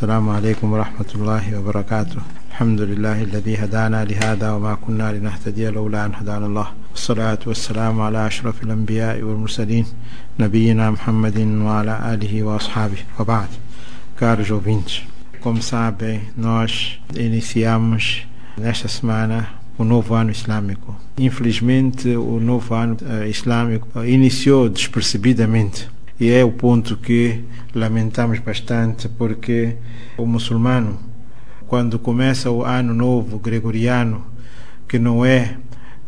السلام عليكم ورحمة الله وبركاته. الحمد لله الذي هدانا لهذا وما كنا لنهتدي لولا أن هدانا الله. والصلاة والسلام على أشرف الأنبياء والمرسلين نبينا محمد وعلى آله وأصحابه. وبعد. Caros ouvintes, como sabem, nós iniciamos nesta semana o novo ano islâmico. Infelizmente, o novo ano uh, islâmico iniciou despercebidamente. E é o ponto que lamentamos bastante porque o muçulmano, quando começa o ano novo gregoriano, que não é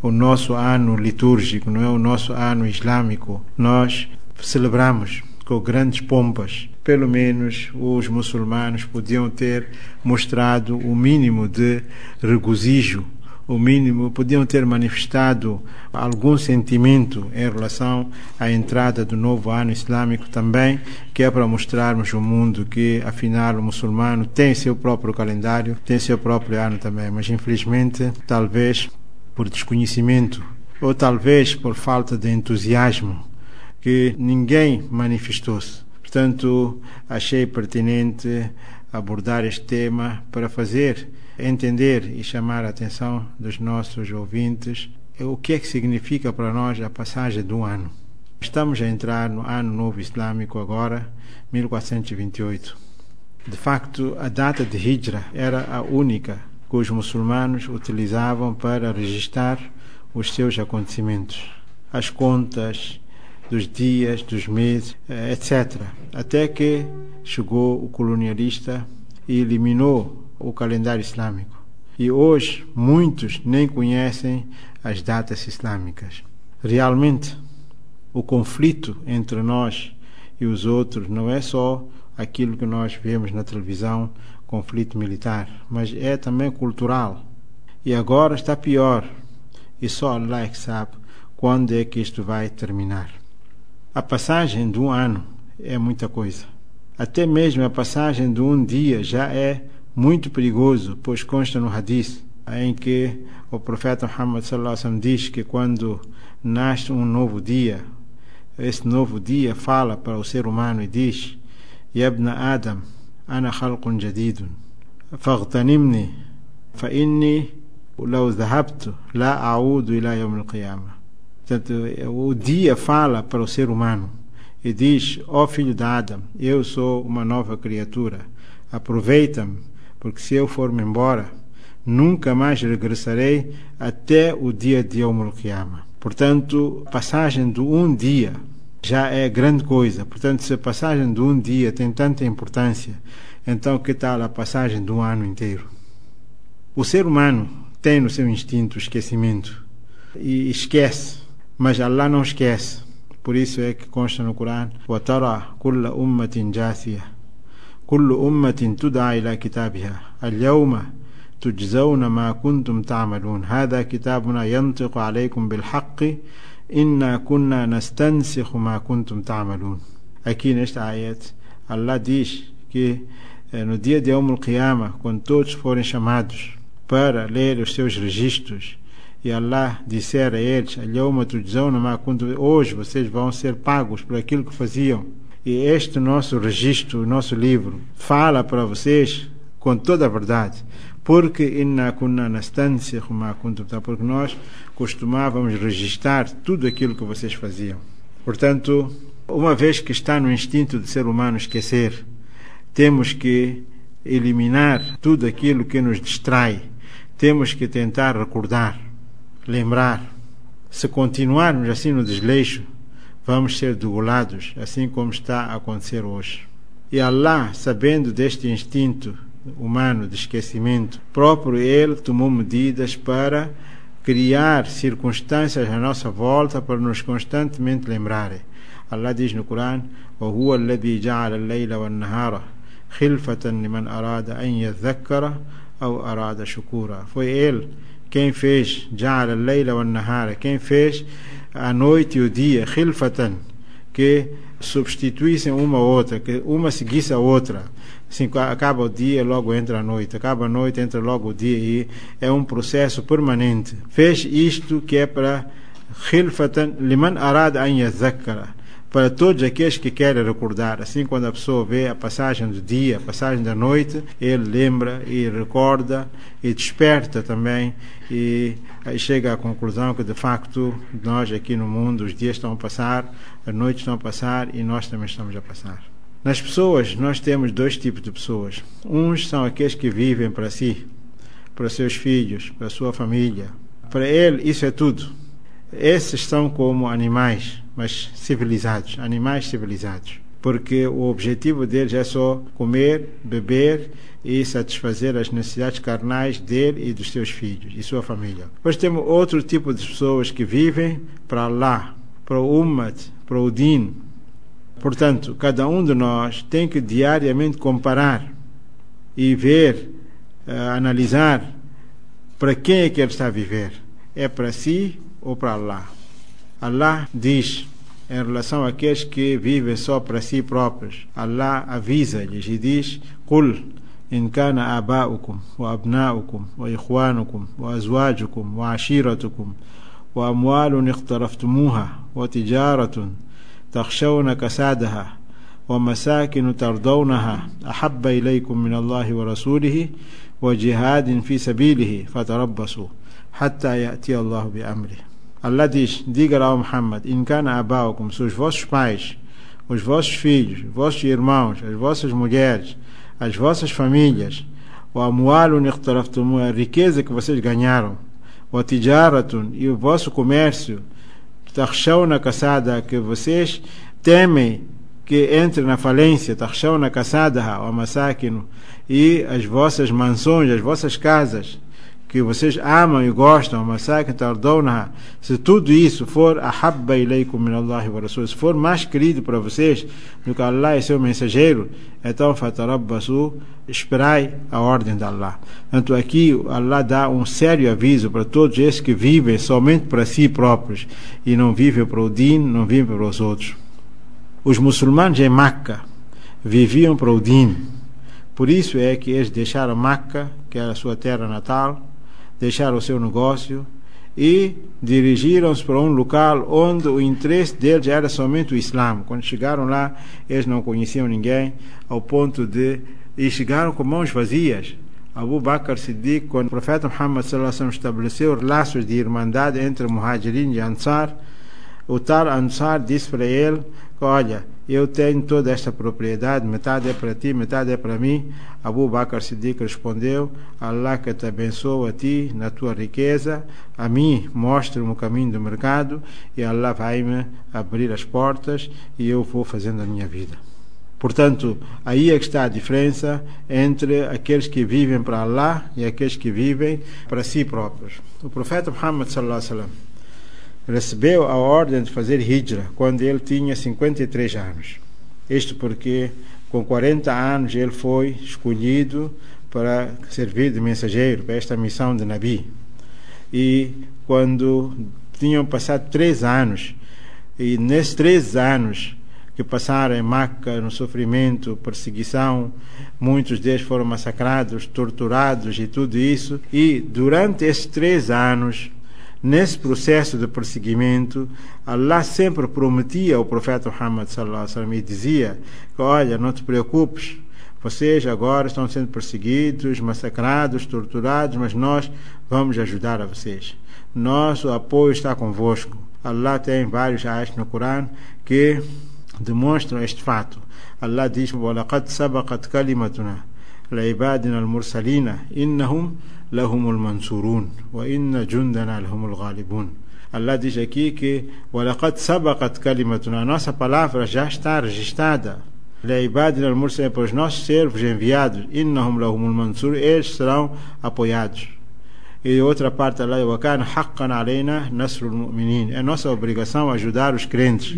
o nosso ano litúrgico, não é o nosso ano islâmico, nós celebramos com grandes pompas. Pelo menos os muçulmanos podiam ter mostrado o mínimo de regozijo o mínimo, podiam ter manifestado algum sentimento em relação à entrada do novo ano islâmico também, que é para mostrarmos ao mundo que, afinal, o muçulmano tem seu próprio calendário, tem seu próprio ano também. Mas, infelizmente, talvez por desconhecimento ou talvez por falta de entusiasmo, que ninguém manifestou-se. Portanto, achei pertinente abordar este tema para fazer entender e chamar a atenção dos nossos ouvintes o que é que significa para nós a passagem do ano. Estamos a entrar no Ano Novo Islâmico agora, 1428. De facto, a data de Hijra era a única que os muçulmanos utilizavam para registrar os seus acontecimentos. As contas dos dias, dos meses, etc. Até que chegou o colonialista e eliminou o calendário islâmico. E hoje muitos nem conhecem as datas islâmicas. Realmente, o conflito entre nós e os outros não é só aquilo que nós vemos na televisão, conflito militar, mas é também cultural. E agora está pior. E só Allah é que sabe quando é que isto vai terminar. A passagem de um ano é muita coisa. Até mesmo a passagem de um dia já é muito perigoso, pois consta no hadith em que o profeta Muhammad sallallahu alaihi wasallam diz que quando nasce um novo dia, esse novo dia fala para o ser humano e diz: "Yabna Adam, ana khalqun jadidun, faghtanimni, fa inni law dhahabtu la a'udu ila yawm al-qiyamah." Portanto, o dia fala para o ser humano e diz: "Ó oh, filho de Adam, eu sou uma nova criatura. Aproveita-me porque se eu for-me embora, nunca mais regressarei até o dia de Yom Kiyama. Portanto, passagem de um dia já é grande coisa. Portanto, se a passagem de um dia tem tanta importância, então que tal a passagem de um ano inteiro? O ser humano tem no seu instinto o esquecimento e esquece, mas Allah não esquece. Por isso é que consta no Corão: "Wa tara kulla ummatin jathiyah كل أمة تدعى إلى كتابها اليوم تجزون ما كنتم تعملون هذا كتابنا ينطق عليكم بالحق إنا كنا نستنسخ ما كنتم تعملون aqui nesta ayat Allah diz que no dia de Yom Qiyamah quando todos forem chamados para ler os seus registros e Allah disser a eles hoje vocês vão ser pagos por aquilo que faziam e este nosso registro, nosso livro, fala para vocês com toda a verdade. Porque porque nós costumávamos registrar tudo aquilo que vocês faziam. Portanto, uma vez que está no instinto do ser humano esquecer, temos que eliminar tudo aquilo que nos distrai. Temos que tentar recordar, lembrar. Se continuarmos assim no desleixo, vamos ser degolados, assim como está a acontecer hoje. E Allah, sabendo deste instinto humano de esquecimento, próprio Ele tomou medidas para criar circunstâncias à nossa volta para nos constantemente lembrarem. Allah diz no Corão: وهو الذي جعل الليل والنهار خلفة لمن أراد أن يذكر أو أراد شكورا. Foi Ele quem fez جعل الليل والنهار, quem fez a noite e o dia, khilfatan, que substituíssem uma a outra, que uma seguisse a outra. Assim, acaba o dia, logo entra a noite, acaba a noite, entra logo o dia, e é um processo permanente. Fez isto que é para khilfatan liman arada an yazakkara, para todos aqueles que querem recordar. Assim, quando a pessoa vê a passagem do dia, a passagem da noite, ele lembra e recorda e desperta também e chega à conclusão que de facto nós aqui no mundo os dias estão a passar, as noites estão a passar e nós também estamos a passar. Nas pessoas, nós temos dois tipos de pessoas. Uns são aqueles que vivem para si, para seus filhos, para sua família. Para ele, isso é tudo. Esses são como animais mas civilizados, animais civilizados. Porque o objetivo deles é só comer, beber e satisfazer as necessidades carnais dele e dos seus filhos e sua família. Depois temos outro tipo de pessoas que vivem para Allah, para o Ummah, para o Din. Portanto, cada um de nós tem que diariamente comparar e ver, uh, analisar para quem é que ele está a viver. É para si ou para Allah? Allah diz em relação àqueles que vivem só para si próprios. Allah avisa-lhes e diz: Qul إن كان آباؤكم وأبناؤكم وإخوانكم وأزواجكم وعشيرتكم وأموال اقترفتموها وتجارة تخشون كسادها ومساكن ترضونها أحب إليكم من الله ورسوله وجهاد في سبيله فتربصوا حتى يأتي الله بأمره Allah diz: Diga ao Muhammad: Incana abaukum, se os vossos pais, os vossos filhos, os vossos irmãos, as vossas mulheres, as vossas famílias, o amualu a riqueza que vocês ganharam, o tijaratun e o vosso comércio, taxão na caçada que vocês temem que entre na falência, taxão na caçada, o massacre e as vossas mansões, as vossas casas, que vocês amam e gostam, masakin tardawnaha, se tudo isso for ahabba ilaykum min Allah wa Rasul, se for mais querido para vocês do que Allah e seu mensageiro, então fatarabbasu, esperai a ordem de Allah. Portanto, aqui Allah dá um sério aviso para todos esses que vivem somente para si próprios e não vivem para o din, não vivem para os outros. Os muçulmanos em Meca viviam para o din. Por isso é que eles deixaram Meca, que era a sua terra natal, deixaram o seu negócio e dirigiram-se para um local onde o interesse deles era somente o Islã. Quando chegaram lá, eles não conheciam ninguém, ao ponto de. e chegaram com mãos vazias. Abu Bakr Siddiq, quando o profeta Muhammad estabeleceu laços de irmandade entre Muhajirin e Ansar, o tal Ansar disse para ele: Olha, eu tenho toda esta propriedade, metade é para ti, metade é para mim. Abu Bakr Siddiq respondeu: Allah que te abençoe a ti na tua riqueza, a mim mostre-me o caminho do mercado e Allah vai-me abrir as portas e eu vou fazendo a minha vida. Portanto, aí é que está a diferença entre aqueles que vivem para Allah e aqueles que vivem para si próprios. O profeta Muhammad sallallahu alaihi wasallam recebeu a ordem de fazer hijra quando ele tinha 53 anos. Isto porque com 40 anos ele foi escolhido para servir de mensageiro para esta missão de Nabi. E quando tinham passado três anos, e nesses três anos que passaram em Maca, no sofrimento, perseguição, muitos deles foram massacrados, torturados e tudo isso, e durante esses três anos Nesse processo de perseguimento, Allah sempre prometia ao profeta Muhammad e dizia que, olha, não te preocupes, vocês agora estão sendo perseguidos, massacrados, torturados, mas nós vamos ajudar a vocês. Nosso apoio está convosco. Allah tem vários ayats no Corão que demonstram este fato. Allah diz: "Wa laqad sabaqat kalimatuna li ibadina al-mursalina innahum إنهم لهم المنصورون وإن جندنا لهم الغالبون Allah diz aqui que وَلَقَدْ سَبَقَتْ كَلِمَتُنَا A nossa palavra já está registrada. لعبادنا المرسلين para os nossos servos enviados إنهم لهم المنصور Eles serão apoiados. E outra parte Allah وَكَانَ حَقًّا عَلَيْنَا نَصْرُ الْمُؤْمِنِينَ É nossa obrigação ajudar os crentes.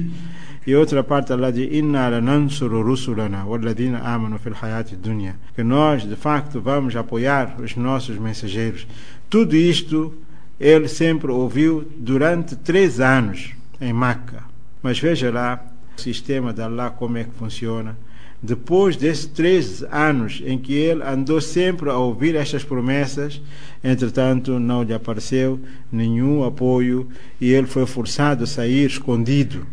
E outra parte Allah diz: Inna lanansuru rusulana walladina amanu fil hayati dunya. Que nós, de facto, vamos apoiar os nossos mensageiros. Tudo isto ele sempre ouviu durante três anos em Meca. Mas veja lá o sistema de Allah como é que funciona. Depois desses três anos em que ele andou sempre a ouvir estas promessas, entretanto não lhe apareceu nenhum apoio e ele foi forçado a sair escondido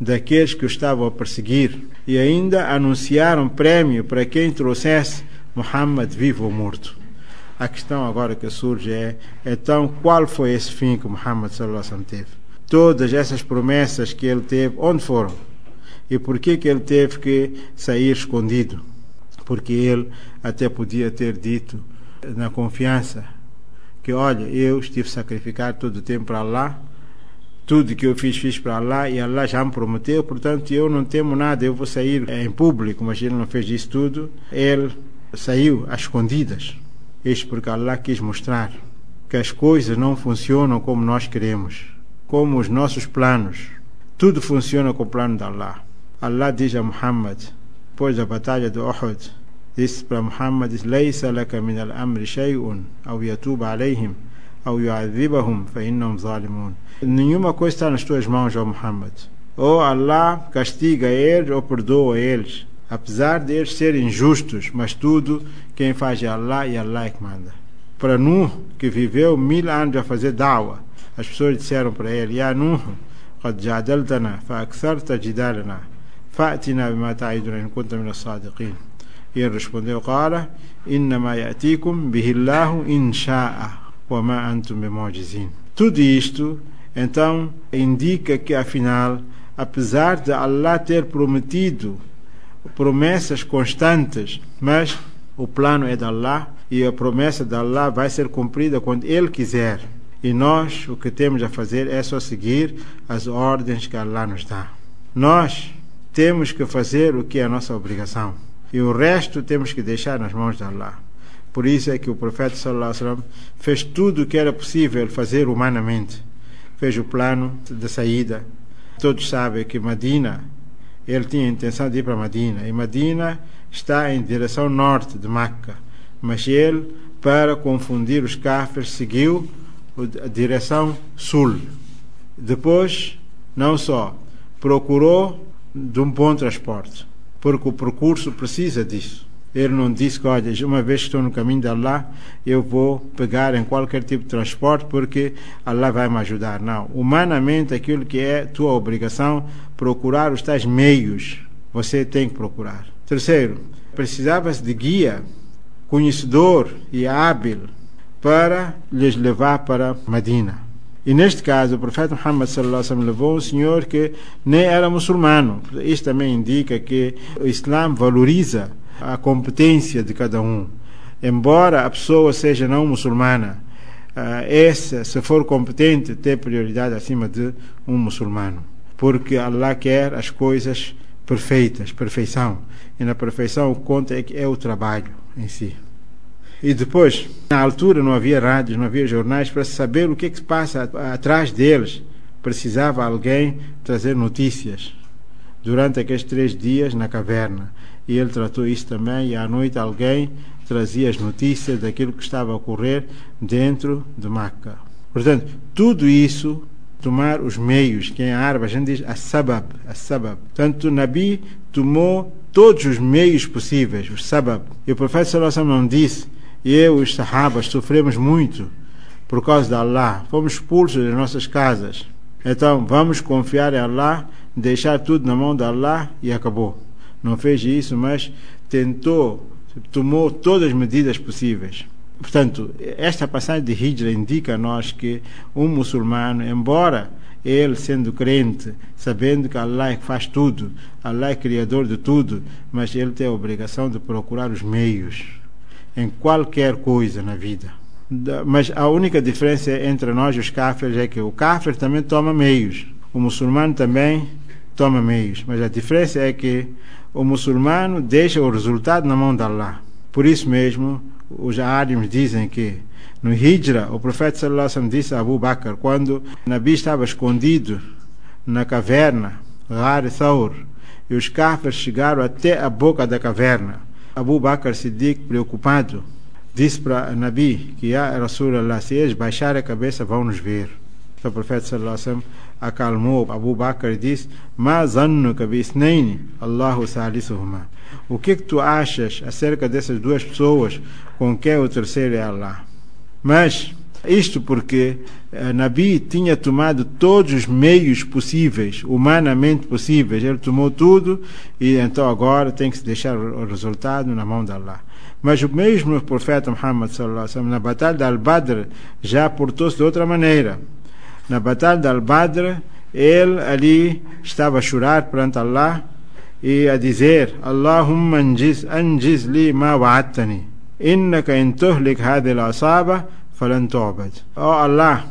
daqueles que o estavam a perseguir e ainda anunciaram prémio para quem trouxesse Muhammad vivo ou morto. A questão agora que surge é: então, qual foi esse fim que Muhammad teve? Todas essas promessas que ele teve, onde foram? E por que, ele teve que sair escondido? Porque ele até podia ter dito, na confiança, que olha, eu estive sacrificar todo o tempo para Allah, tudo que eu fiz, fiz para Allah e Allah já me prometeu, portanto eu não temo nada, eu vou sair em público, mas ele não fez isso tudo. Ele saiu às escondidas. Isto porque Allah quis mostrar que as coisas não funcionam como nós queremos, como os nossos planos. Tudo funciona com o plano de Allah. Allah diz a Muhammad, depois da batalha de Uhud, disse para Muhammad: Leisa laka min al-amri shay'un, ou yatuba alayhim, ou yu'adhibahum, fa innahum zalimun. Nenhuma coisa está nas tuas mãos, ó Muhammad. Ou Allah castiga eles ou perdoa eles, apesar de eles serem justos, mas tudo quem faz é Allah e Allah é que manda. Para Nuh, que viveu mil anos a fazer dawa, as pessoas disseram para ele: Ya Nuh, قد جادلتنا فأكثرت جدالنا فأتنا بما تعيدنا إن كنت من الصادقين e ele respondeu: Qala, innama ya'tikum bihillahu insha'a wa ma antum bimujizin. tudo isto, então, indica que, afinal, apesar de Allah ter prometido promessas constantes, mas o plano é de Allah e a promessa de Allah vai ser cumprida quando Ele quiser. E nós o que temos a fazer é só seguir as ordens que Allah nos dá. Nós temos que fazer o que é a nossa obrigação e o resto temos que deixar nas mãos de Allah. Por isso é que o profeta sallallahu alaihi wasallam fez tudo o que era possível fazer humanamente. Fez o plano de saída. Todos sabem que Medina, ele tinha a intenção de ir para Medina, e Medina está em direção norte de Meca. Mas ele, para confundir os cafres, seguiu a direção sul. Depois, não só, procurou de um bom transporte porque o percurso precisa disso. Ele não disse que, olha, uma vez que estou no caminho de Allah, eu vou pegar em qualquer tipo de transporte porque Allah vai me ajudar. Não. Humanamente, aquilo que é tua obrigação, procurar os tais meios, você tem que procurar. Terceiro, precisava-se de guia, conhecedor e hábil para lhes levar para Medina. E neste caso, o profeta Muhammad sallallahu alaihi wasallam levou um senhor que nem era muçulmano. Isto também indica que o Islã valoriza a competência de cada um. Embora a pessoa seja não muçulmana, uh, essa, se for competente, tem prioridade acima de um muçulmano. Porque Allah quer as coisas perfeitas, perfeição. E na perfeição o que conta é, é o trabalho em si. E depois, na altura não havia rádios, não havia jornais para saber o que, é que se passa atrás deles. Precisava alguém trazer notícias durante aqueles três dias na caverna. E ele tratou isso também, e à noite alguém trazia as notícias daquilo que estava a ocorrer dentro de Maca. Portanto, tudo isso, tomar os meios, que em árabe a gente diz as-sabab, as-sabab. Portanto, o Nabi tomou todos os meios possíveis, os sabab. E o profeta sallallahu alaihi não disse eu e os sahabas sofremos muito por causa de Allah. Fomos expulsos das nossas casas. Então vamos confiar em Allah, deixar tudo na mão de Allah e acabou. Não fez isso, mas tentou, tomou todas as medidas possíveis. Portanto, esta passagem de Hijra indica a nós que um muçulmano, embora ele sendo crente, sabendo que Allah é faz tudo, Allah é criador de tudo, mas ele tem a obrigação de procurar os meios em qualquer coisa na vida. Mas a única diferença entre nós e os kafirs é que o kafir também toma meios, o muçulmano também toma meios, mas a diferença é que o muçulmano deixa o resultado na mão de Allah. Por isso mesmo, os árabes dizem que no Hijra, o profeta sallallahu alaihi disse a Abu Bakr, quando Nabi estava escondido na caverna, Ghar Thawr, e os kafirs chegaram até a boca da caverna. Abu Bakr Siddiq, preocupado, disse para Nabi que, Ya Rasulallah, se eles baixarem a cabeça, vão nos ver. Então o profeta sallallahu alaihi acalmou Abu Bakr e disse: Ma zannuka bi isnaini, Allahu salisuhuma. O que, que tu achas acerca dessas duas pessoas com quem o terceiro é Allah? Mas Isto porque Nabi tinha tomado todos os meios possíveis, humanamente possíveis. Ele tomou tudo e então agora tem que se deixar o resultado na mão de Allah. Mas o mesmo profeta Muhammad na batalha de Al-Badr já portou-se de outra maneira. Na batalha de Al-Badr, ele ali estava a chorar perante Allah e a dizer: Allahumma anjiz, anjiz li ma wa'attani. Innaka in tuhlik hadhihi al-asaba falan tu'bad. Oh Allah,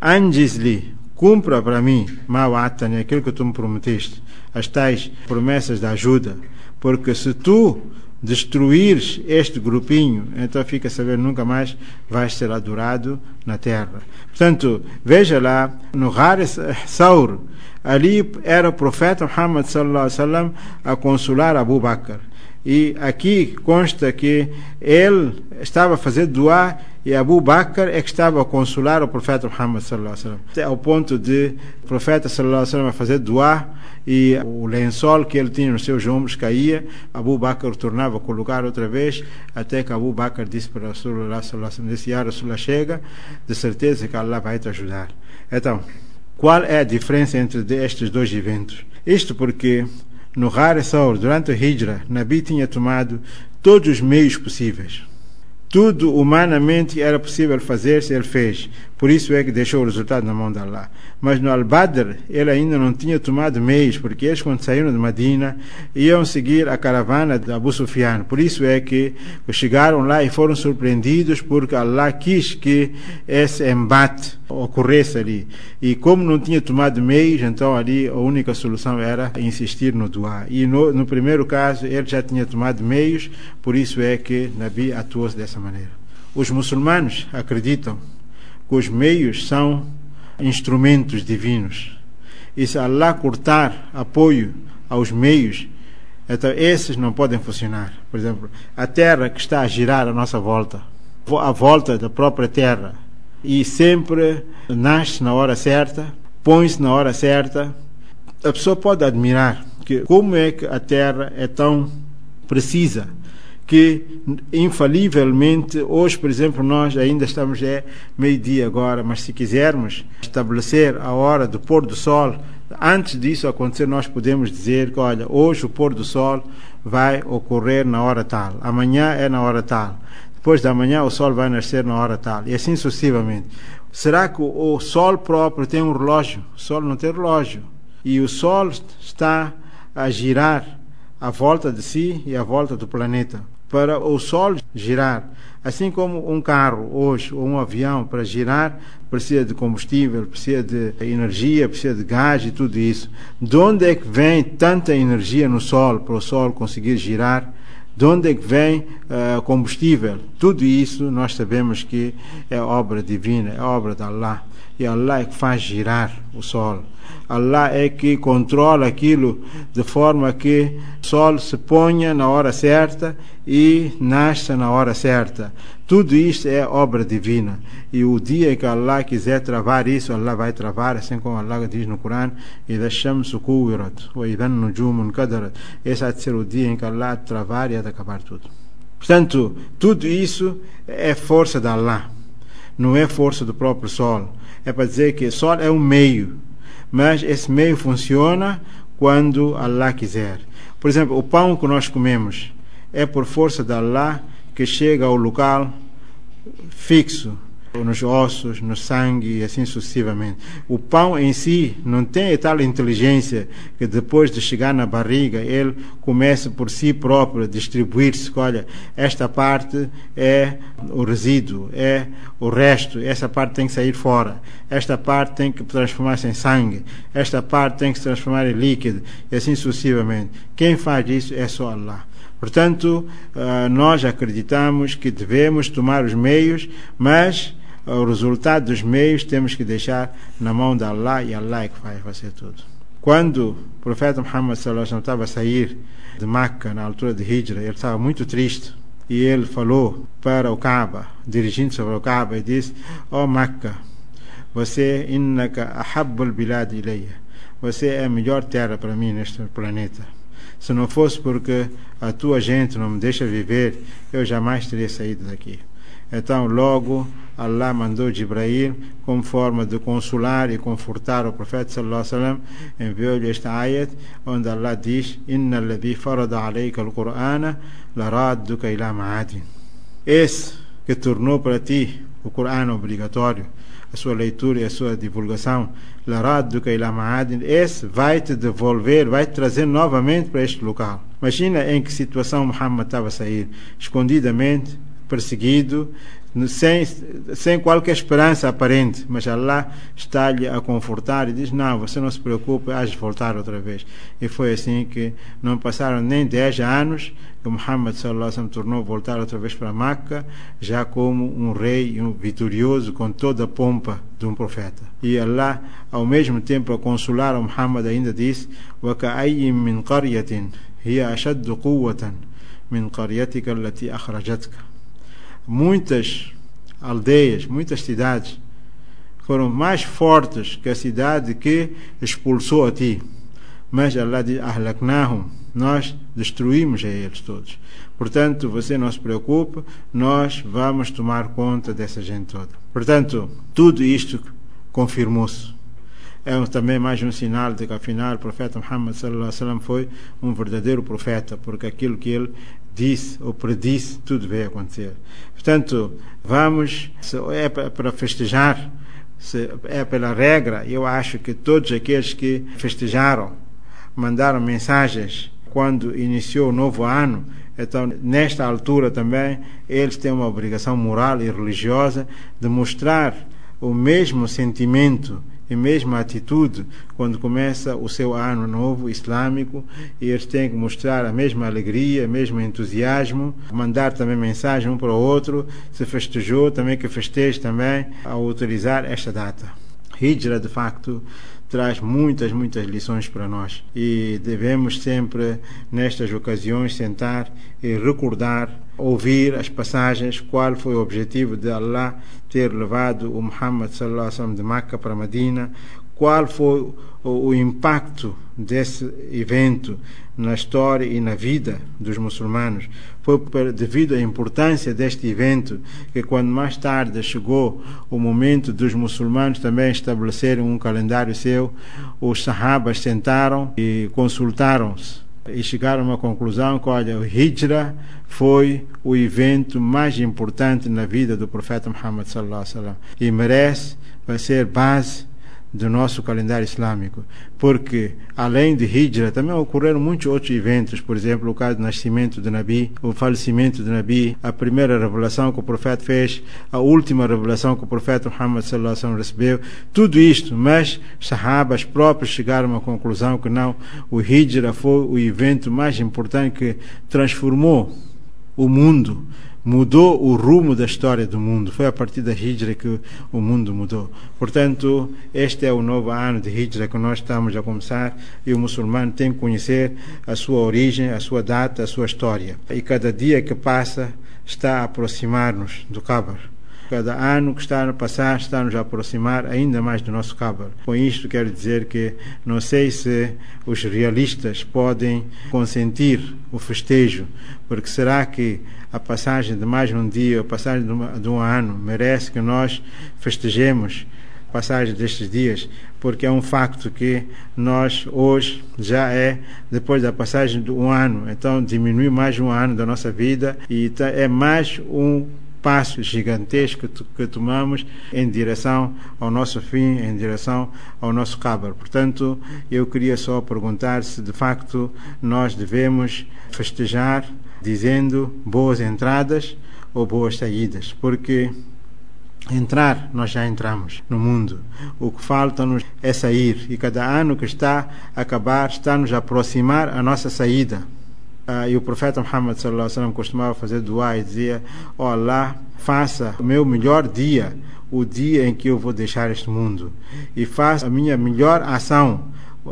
anjiz li, cumpra para mim ma wa'attani, aquilo que tu me prometeste, as tais promessas de ajuda. Porque se tu destruires este grupinho, então fica a saber, nunca mais vais ser adorado na terra. Portanto, veja lá, no Haris Saur, ali era o profeta Muhammad sallallahu alaihi wasallam a consolar Abu Bakr. E aqui consta que ele estava a fazer doar e Abu Bakr é que estava a consolar o profeta Muhammad sallallahu alaihi wasallam. Ao ponto de o profeta sallallahu alaihi wasallam fazer doar e o lençol que ele tinha nos seus ombros caía, Abu Bakr tornava a colocar outra vez, até que Abu Bakr disse para Rasulullah sallallahu alaihi wasallam, Rasulullah chega, de certeza que Allah vai te ajudar. Então, qual é a diferença entre estes dois eventos? Isto porque no Har Saur, durante a Hijra, Nabi tinha tomado todos os meios possíveis. Tudo humanamente era possível fazer se ele fez. Por isso é que deixou o resultado na mão de Allah. Mas no Al-Badr, ele ainda não tinha tomado meios, porque eles, quando saíram de Madina, iam seguir a caravana de Abu Sufyan. Por isso é que chegaram lá e foram surpreendidos, porque Allah quis que esse embate ocorresse ali. E como não tinha tomado meios, então ali a única solução era insistir no dua. E no, no primeiro caso, ele já tinha tomado meios, por isso é que Nabi atuou dessa maneira. Os muçulmanos acreditam os meios são instrumentos divinos. E se Allah cortar apoio aos meios, então esses não podem funcionar. Por exemplo, a terra que está a girar à nossa volta, a volta da própria terra, e sempre nasce na hora certa, põe-se na hora certa. A pessoa pode admirar que como é que a Terra é tão precisa que infalivelmente hoje, por exemplo, nós ainda estamos é meio-dia agora, mas se quisermos estabelecer a hora do pôr do sol, antes disso acontecer, nós podemos dizer que, olha, hoje o pôr do sol vai ocorrer na hora tal, amanhã é na hora tal depois da manhã o sol vai nascer na hora tal, e assim sucessivamente. Será que o sol próprio tem um relógio? O sol não tem relógio. E o sol está a girar à volta de si e à volta do planeta. Para o sol girar, assim como um carro hoje ou um avião para girar precisa de combustível, precisa de energia, precisa de gás e tudo isso. De onde é que vem tanta energia no sol para o sol conseguir girar? de onde é que vem uh, combustível. Tudo isso nós sabemos que é obra divina, é obra de Allah e Allah é que faz girar o sol. Allah é que controla aquilo de forma que o sol se ponha na hora certa e nasça na hora certa. Tudo isto é obra divina. E o dia que Allah quiser travar isso, Allah vai travar, assim como Allah diz no Corão: Esse há de ser o dia em que Allah travar e há de acabar tudo. Portanto, tudo isso é força de Allah, não é força do próprio sol. É para dizer que sol é um meio mas esse meio funciona quando Allah quiser. Por exemplo, o pão que nós comemos é por força de Allah que chega ao local fixo, nos ossos, no sangue e assim sucessivamente. O pão em si não tem tal inteligência que depois de chegar na barriga ele comece por si próprio a distribuir-se. Olha, esta parte é o resíduo, é o resto, essa parte tem que sair fora, esta parte tem que transformar-se em sangue, esta parte tem que se transformar em líquido e assim sucessivamente. Quem faz isso é só Allah. Portanto, ah, nós acreditamos que devemos tomar os meios, mas o resultado dos meios temos que deixar na mão de Allah e Allah é que vai fazer tudo. Quando o profeta Muhammad estava a sair de Meca na altura de Hijra, ele estava muito triste e ele falou para o Kaaba, dirigindo-se para o Kaaba e disse: "Ó oh Meca, você innaka ahabbul bilad ilayya. Você é a melhor terra para mim neste planeta. Se não fosse porque a tua gente não me deixa viver, eu jamais teria saído daqui." Então, logo, Allah mandou Jibrail como forma de consolar e confortar o profeta sallallahu alaihi wasallam enviou-lhe esta ayat onde Allah diz inna alladhi farada alayka al-Qur'ana laradduka ila ma'adin esse que tornou para ti o Corão obrigatório a sua leitura e a sua divulgação laradduka ila ma'adin. Esse vai te devolver vai te trazer novamente para este local. Imagina em que situação Muhammad estava a sair escondidamente perseguido sem, sem qualquer esperança aparente, mas Allah está-lhe a confortar e diz: Não, você não se preocupe, hás de voltar outra vez. E foi assim que não passaram nem 10 anos que Muhammad sallallahu tornou a voltar outra vez para Meca, já como um rei um vitorioso com toda a pompa de um profeta. E Allah, ao mesmo tempo, a consolar a Muhammad, ainda disse: وَكَأَيٍّ مِّن قَرْيَةٍ هِيَ أَشَدُّ قُوَّةً من قريتك التي أخرجتك muitas aldeias, muitas cidades foram mais fortes que a cidade que expulsou a ti. Mas Allah diz: Ahlaknahum, nós destruímos a eles todos. Portanto, você não se preocupe, nós vamos tomar conta dessa gente toda. Portanto, tudo isto confirmou-se. É também mais um sinal de que, afinal, o profeta Muhammad foi um verdadeiro profeta, porque aquilo que ele disse ou predisse, tudo veio acontecer. Portanto, vamos, se é para festejar, se é pela regra, eu acho que todos aqueles que festejaram, mandaram mensagens quando iniciou o novo ano, então, nesta altura também, eles têm uma obrigação moral e religiosa de mostrar o mesmo sentimento e mesma atitude quando começa o seu ano novo islâmico e eles têm que mostrar a mesma alegria, o mesmo entusiasmo, mandar também mensagem um para o outro, se festejou, também que festeje também ao utilizar esta data. Hijra, de facto, traz muitas, muitas lições para nós e devemos sempre, nestas ocasiões, sentar e recordar, ouvir as passagens, qual foi o objetivo de Allah ter levado o Muhammad sallallahu alaihi de Meca para Medina, qual foi o, o impacto desse evento na história e na vida dos muçulmanos. Foi devido à importância deste evento que, quando mais tarde chegou o momento dos muçulmanos também estabelecerem um calendário seu, os sahabas sentaram e consultaram-se e chegaram a uma conclusão que, olha, o Hijra foi o evento mais importante na vida do profeta Muhammad sallallahu alaihi wasallam e merece vai ser base do nosso calendário islâmico, porque além de Hijra também ocorreram muitos outros eventos, por exemplo, o caso do nascimento do Nabi, o falecimento do Nabi, a primeira revelação que o profeta fez, a última revelação que o profeta Muhammad sallallahu alaihi wasallam recebeu, tudo isto, mas sahabas próprios chegaram à conclusão que não, o Hijra foi o evento mais importante que transformou o mundo mudou o rumo da história do mundo. Foi a partir da Hijra que o mundo mudou. Portanto, este é o novo ano de Hijra que nós estamos a começar e o muçulmano tem que conhecer a sua origem, a sua data, a sua história. E cada dia que passa está a aproximar-nos do Kabar. Cada ano que está a passar está nos a aproximar ainda mais do nosso Kabar. Com isto quero dizer que não sei se os realistas podem consentir o festejo, porque será que a passagem de mais um dia, a passagem de um ano, merece que nós festejemos a passagem destes dias, porque é um facto que nós hoje já é depois da passagem de um ano, então diminui mais um ano da nossa vida e é mais um passo gigantesco que tomamos em direção ao nosso fim, em direção ao nosso cabar. Portanto, eu queria só perguntar se de facto nós devemos festejar dizendo boas entradas ou boas saídas, porque entrar nós já entramos no mundo. O que falta-nos é sair e cada ano que está a acabar está nos a aproximar a nossa saída. Ah, e o profeta Muhammad sallallahu alaihi wasallam costumava fazer dua e dizia: "Oh Allah, faça o meu melhor dia, o dia em que eu vou deixar este mundo, e faça a minha melhor ação,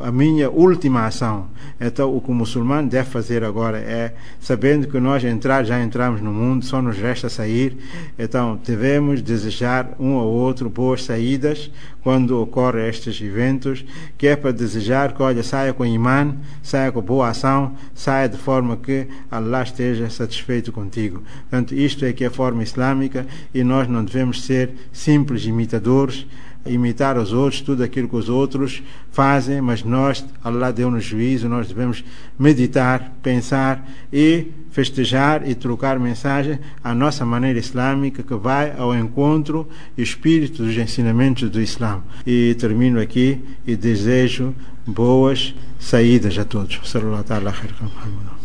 a minha última ação. Então, o que o muçulmano deve fazer agora é, sabendo que nós entrar, já entramos no mundo, só nos resta sair, então devemos desejar um ao outro boas saídas quando ocorrem estes eventos, que é para desejar que, olha, saia com imã, saia com boa ação, saia de forma que Allah esteja satisfeito contigo. Portanto, isto é que é a forma islâmica e nós não devemos ser simples imitadores, imitar os outros, tudo aquilo que os outros fazem, mas nós, Allah deu-nos juízo, nós devemos meditar, pensar e festejar e trocar mensagem à nossa maneira islâmica que vai ao encontro e espírito dos ensinamentos do Islã. E termino aqui e desejo boas saídas a todos. Sallam.